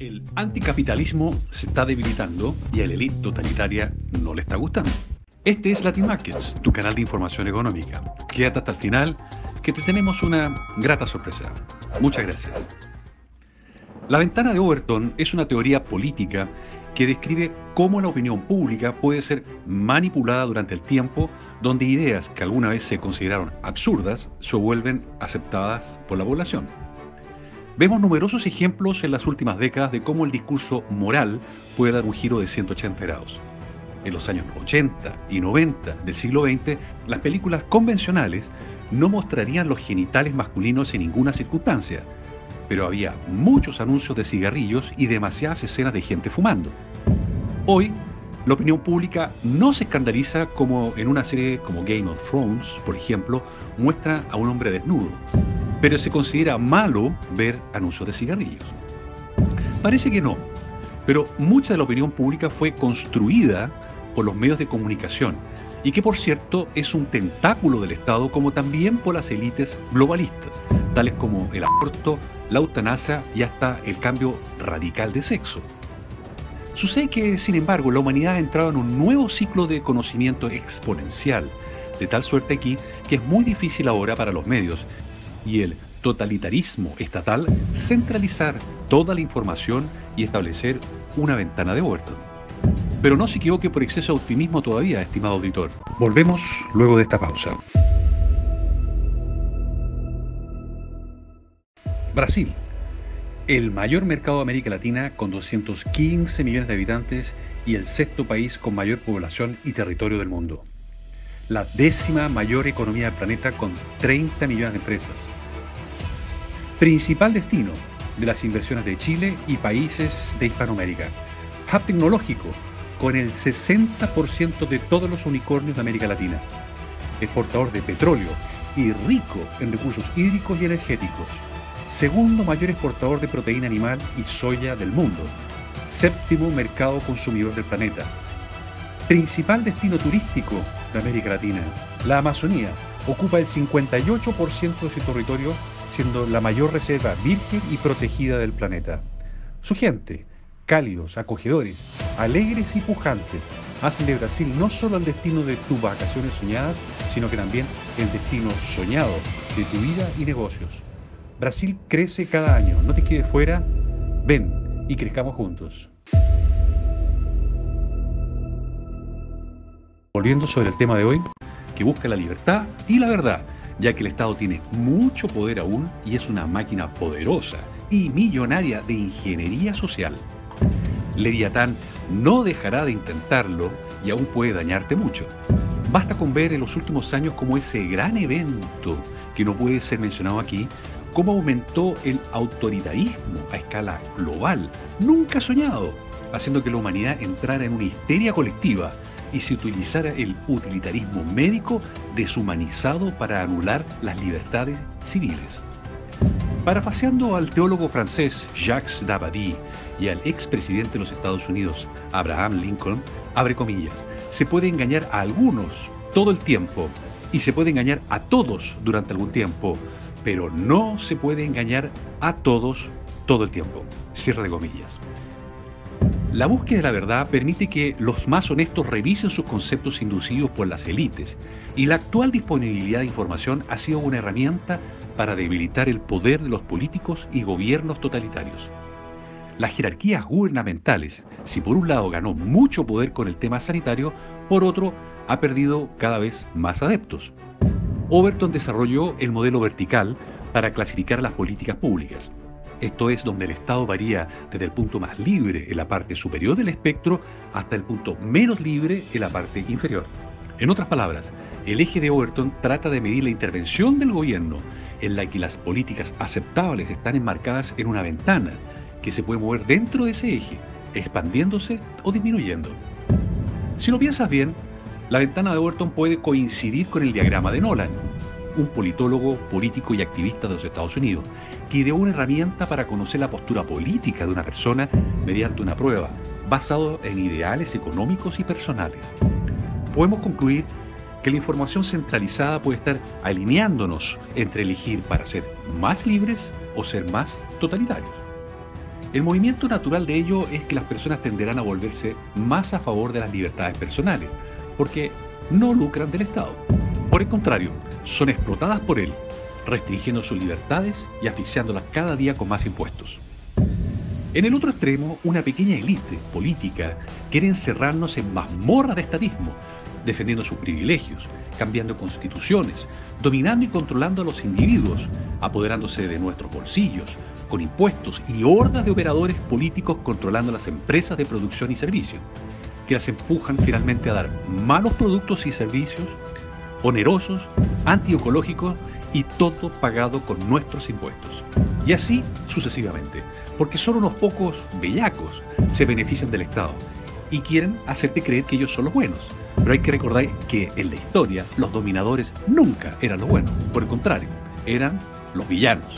El anticapitalismo se está debilitando y a la élite totalitaria no le está gustando. Este es Latin Markets, tu canal de información económica. Quédate hasta el final, que te tenemos una grata sorpresa. Muchas gracias. La ventana de Overton es una teoría política que describe cómo la opinión pública puede ser manipulada durante el tiempo donde ideas que alguna vez se consideraron absurdas se vuelven aceptadas por la población. Vemos numerosos ejemplos en las últimas décadas de cómo el discurso moral puede dar un giro de 180 grados. En los años 80 y 90 del siglo XX, las películas convencionales no mostrarían los genitales masculinos en ninguna circunstancia, pero había muchos anuncios de cigarrillos y demasiadas escenas de gente fumando. Hoy, la opinión pública no se escandaliza como en una serie como Game of Thrones, por ejemplo, muestra a un hombre desnudo pero se considera malo ver anuncios de cigarrillos. Parece que no, pero mucha de la opinión pública fue construida por los medios de comunicación y que por cierto es un tentáculo del Estado como también por las élites globalistas, tales como el aborto, la eutanasia y hasta el cambio radical de sexo. Sucede que, sin embargo, la humanidad ha entrado en un nuevo ciclo de conocimiento exponencial, de tal suerte aquí que es muy difícil ahora para los medios y el totalitarismo estatal centralizar toda la información y establecer una ventana de Overton. Pero no se equivoque por exceso de optimismo todavía, estimado auditor. Volvemos luego de esta pausa. Brasil, el mayor mercado de América Latina con 215 millones de habitantes y el sexto país con mayor población y territorio del mundo. La décima mayor economía del planeta con 30 millones de empresas principal destino de las inversiones de Chile y países de Hispanoamérica. Hub tecnológico, con el 60% de todos los unicornios de América Latina. Exportador de petróleo y rico en recursos hídricos y energéticos. Segundo mayor exportador de proteína animal y soya del mundo. Séptimo mercado consumidor del planeta. Principal destino turístico de América Latina. La Amazonía ocupa el 58% de su territorio siendo la mayor reserva virgen y protegida del planeta. Su gente, cálidos, acogedores, alegres y pujantes, hacen de Brasil no solo el destino de tus vacaciones soñadas, sino que también el destino soñado de tu vida y negocios. Brasil crece cada año, no te quedes fuera, ven y crezcamos juntos. Volviendo sobre el tema de hoy, que busca la libertad y la verdad ya que el Estado tiene mucho poder aún y es una máquina poderosa y millonaria de ingeniería social. Leviatán no dejará de intentarlo y aún puede dañarte mucho. Basta con ver en los últimos años como ese gran evento, que no puede ser mencionado aquí, cómo aumentó el autoritarismo a escala global, nunca soñado, haciendo que la humanidad entrara en una histeria colectiva y se utilizara el utilitarismo médico deshumanizado para anular las libertades civiles. Parafaseando al teólogo francés Jacques Dabadie y al expresidente de los Estados Unidos, Abraham Lincoln, abre comillas, se puede engañar a algunos todo el tiempo y se puede engañar a todos durante algún tiempo, pero no se puede engañar a todos todo el tiempo. Cierre de comillas. La búsqueda de la verdad permite que los más honestos revisen sus conceptos inducidos por las élites y la actual disponibilidad de información ha sido una herramienta para debilitar el poder de los políticos y gobiernos totalitarios. Las jerarquías gubernamentales, si por un lado ganó mucho poder con el tema sanitario, por otro ha perdido cada vez más adeptos. Overton desarrolló el modelo vertical para clasificar las políticas públicas. Esto es donde el estado varía desde el punto más libre en la parte superior del espectro hasta el punto menos libre en la parte inferior. En otras palabras, el eje de Overton trata de medir la intervención del gobierno en la que las políticas aceptables están enmarcadas en una ventana que se puede mover dentro de ese eje, expandiéndose o disminuyendo. Si lo piensas bien, la ventana de Overton puede coincidir con el diagrama de Nolan, un politólogo, político y activista de los Estados Unidos, que ideó una herramienta para conocer la postura política de una persona mediante una prueba, basado en ideales económicos y personales. Podemos concluir que la información centralizada puede estar alineándonos entre elegir para ser más libres o ser más totalitarios. El movimiento natural de ello es que las personas tenderán a volverse más a favor de las libertades personales, porque no lucran del Estado. Por el contrario, son explotadas por él, restringiendo sus libertades y asfixiándolas cada día con más impuestos. En el otro extremo, una pequeña élite política quiere encerrarnos en mazmorras de estatismo, defendiendo sus privilegios, cambiando constituciones, dominando y controlando a los individuos, apoderándose de nuestros bolsillos, con impuestos y hordas de operadores políticos controlando las empresas de producción y servicios, que las empujan finalmente a dar malos productos y servicios, onerosos, antiecológicos y todo pagado con nuestros impuestos. Y así sucesivamente, porque solo unos pocos bellacos se benefician del Estado y quieren hacerte creer que ellos son los buenos. Pero hay que recordar que en la historia los dominadores nunca eran los buenos, por el contrario, eran los villanos.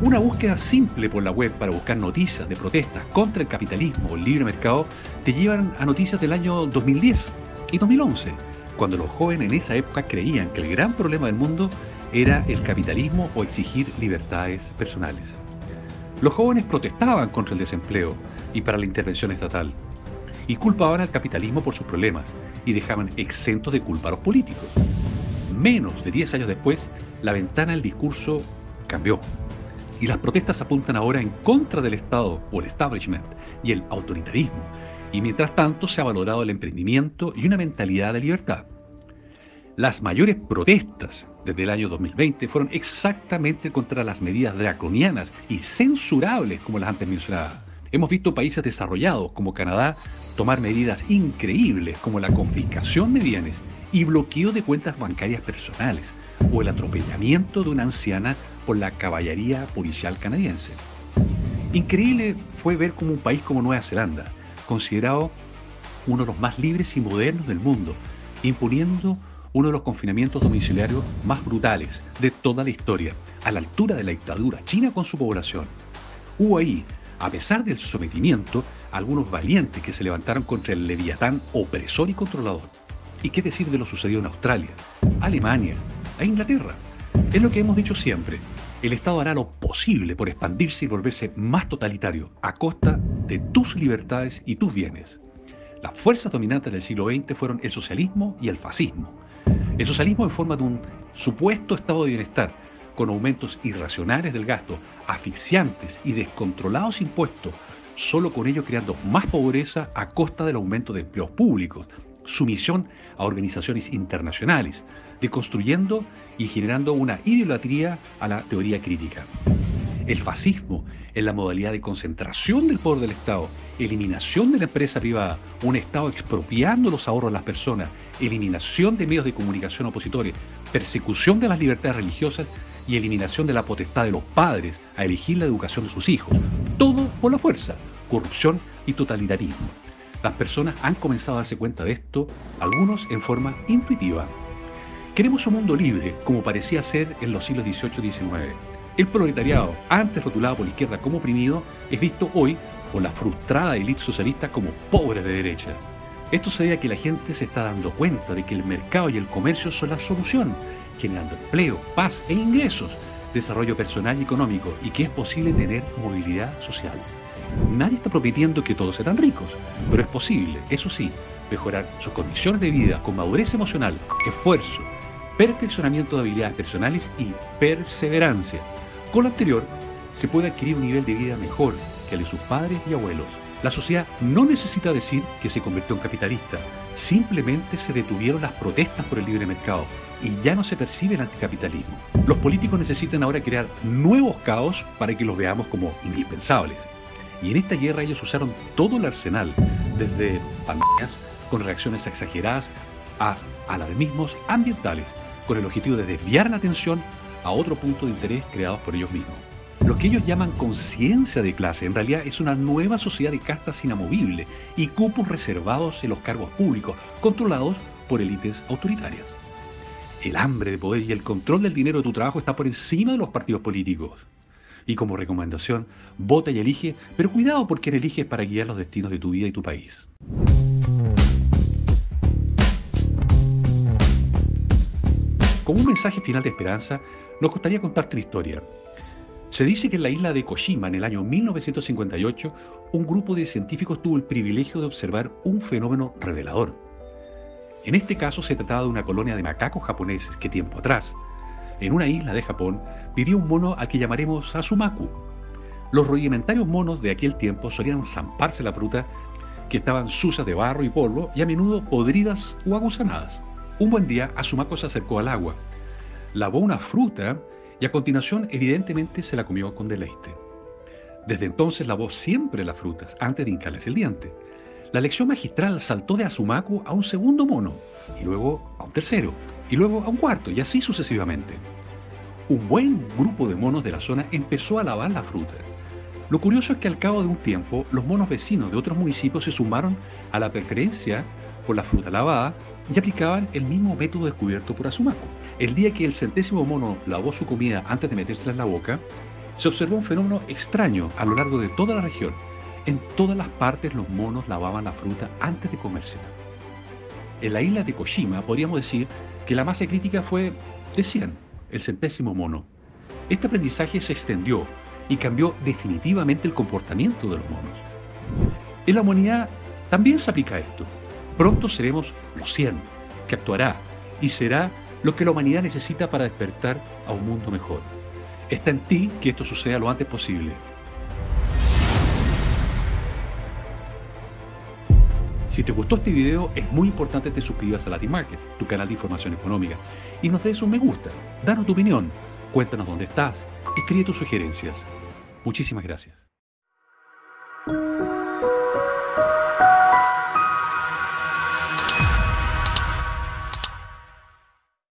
Una búsqueda simple por la web para buscar noticias de protestas contra el capitalismo o el libre mercado te llevan a noticias del año 2010 y 2011, cuando los jóvenes en esa época creían que el gran problema del mundo era el capitalismo o exigir libertades personales. Los jóvenes protestaban contra el desempleo y para la intervención estatal, y culpaban al capitalismo por sus problemas y dejaban exentos de culpa a los políticos. Menos de 10 años después, la ventana del discurso cambió y las protestas apuntan ahora en contra del Estado o el establishment y el autoritarismo, y mientras tanto se ha valorado el emprendimiento y una mentalidad de libertad. Las mayores protestas desde el año 2020 fueron exactamente contra las medidas draconianas y censurables como las antes mencionadas. Hemos visto países desarrollados como Canadá tomar medidas increíbles como la confiscación de bienes y bloqueo de cuentas bancarias personales o el atropellamiento de una anciana por la caballería policial canadiense. Increíble fue ver cómo un país como Nueva Zelanda, considerado uno de los más libres y modernos del mundo, imponiendo uno de los confinamientos domiciliarios más brutales de toda la historia, a la altura de la dictadura china con su población. Hubo ahí, a pesar del sometimiento, algunos valientes que se levantaron contra el leviatán opresor y controlador. ¿Y qué decir de lo sucedido en Australia, Alemania e Inglaterra? Es lo que hemos dicho siempre. El Estado hará lo posible por expandirse y volverse más totalitario a costa de tus libertades y tus bienes. Las fuerzas dominantes del siglo XX fueron el socialismo y el fascismo. El socialismo en forma de un supuesto estado de bienestar, con aumentos irracionales del gasto, asfixiantes y descontrolados impuestos, solo con ello creando más pobreza a costa del aumento de empleos públicos, sumisión a organizaciones internacionales, deconstruyendo y generando una idolatría a la teoría crítica. El fascismo en la modalidad de concentración del poder del Estado, eliminación de la empresa privada, un Estado expropiando los ahorros de las personas, eliminación de medios de comunicación opositores, persecución de las libertades religiosas y eliminación de la potestad de los padres a elegir la educación de sus hijos. Todo por la fuerza, corrupción y totalitarismo. Las personas han comenzado a darse cuenta de esto, algunos en forma intuitiva. Queremos un mundo libre, como parecía ser en los siglos XVIII y XIX el proletariado, antes rotulado por la izquierda como oprimido, es visto hoy por la frustrada élite socialista como pobre de derecha. Esto se debe a que la gente se está dando cuenta de que el mercado y el comercio son la solución, generando empleo, paz e ingresos, desarrollo personal y económico, y que es posible tener movilidad social. Nadie está prometiendo que todos serán ricos, pero es posible, eso sí, mejorar sus condiciones de vida con madurez emocional, esfuerzo, perfeccionamiento de habilidades personales y perseverancia. Con lo anterior, se puede adquirir un nivel de vida mejor que el de sus padres y abuelos. La sociedad no necesita decir que se convirtió en capitalista, simplemente se detuvieron las protestas por el libre mercado y ya no se percibe el anticapitalismo. Los políticos necesitan ahora crear nuevos caos para que los veamos como indispensables. Y en esta guerra ellos usaron todo el arsenal, desde pandemias con reacciones exageradas a alarmismos ambientales, con el objetivo de desviar la atención a otro punto de interés creados por ellos mismos. Lo que ellos llaman conciencia de clase en realidad es una nueva sociedad de castas inamovibles y cupos reservados en los cargos públicos, controlados por élites autoritarias. El hambre de poder y el control del dinero de tu trabajo está por encima de los partidos políticos. Y como recomendación, vota y elige, pero cuidado por quien eliges para guiar los destinos de tu vida y tu país. Como un mensaje final de esperanza, nos gustaría contarte una historia. Se dice que en la isla de Koshima, en el año 1958, un grupo de científicos tuvo el privilegio de observar un fenómeno revelador. En este caso se trataba de una colonia de macacos japoneses que tiempo atrás, en una isla de Japón, vivía un mono al que llamaremos Azumaku. Los rudimentarios monos de aquel tiempo solían zamparse la fruta que estaban sucias de barro y polvo y a menudo podridas o aguzanadas. Un buen día, Azumaku se acercó al agua, lavó una fruta y a continuación evidentemente se la comió con deleite. Desde entonces lavó siempre las frutas antes de hincarles el diente. La lección magistral saltó de Azumaku a un segundo mono, y luego a un tercero, y luego a un cuarto, y así sucesivamente. Un buen grupo de monos de la zona empezó a lavar la fruta. Lo curioso es que al cabo de un tiempo, los monos vecinos de otros municipios se sumaron a la preferencia por la fruta lavada y aplicaban el mismo método descubierto por Azumaco. El día que el centésimo mono lavó su comida antes de metérsela en la boca, se observó un fenómeno extraño a lo largo de toda la región. En todas las partes los monos lavaban la fruta antes de comérsela. En la isla de Koshima podríamos decir que la masa crítica fue de 100, el centésimo mono. Este aprendizaje se extendió y cambió definitivamente el comportamiento de los monos. En la humanidad también se aplica esto. Pronto seremos los 100, que actuará y será lo que la humanidad necesita para despertar a un mundo mejor. Está en ti que esto suceda lo antes posible. Si te gustó este video, es muy importante que te suscribas a Latin Markets, tu canal de información económica, y nos des un me gusta, danos tu opinión, cuéntanos dónde estás, escribe tus sugerencias. Muchísimas gracias.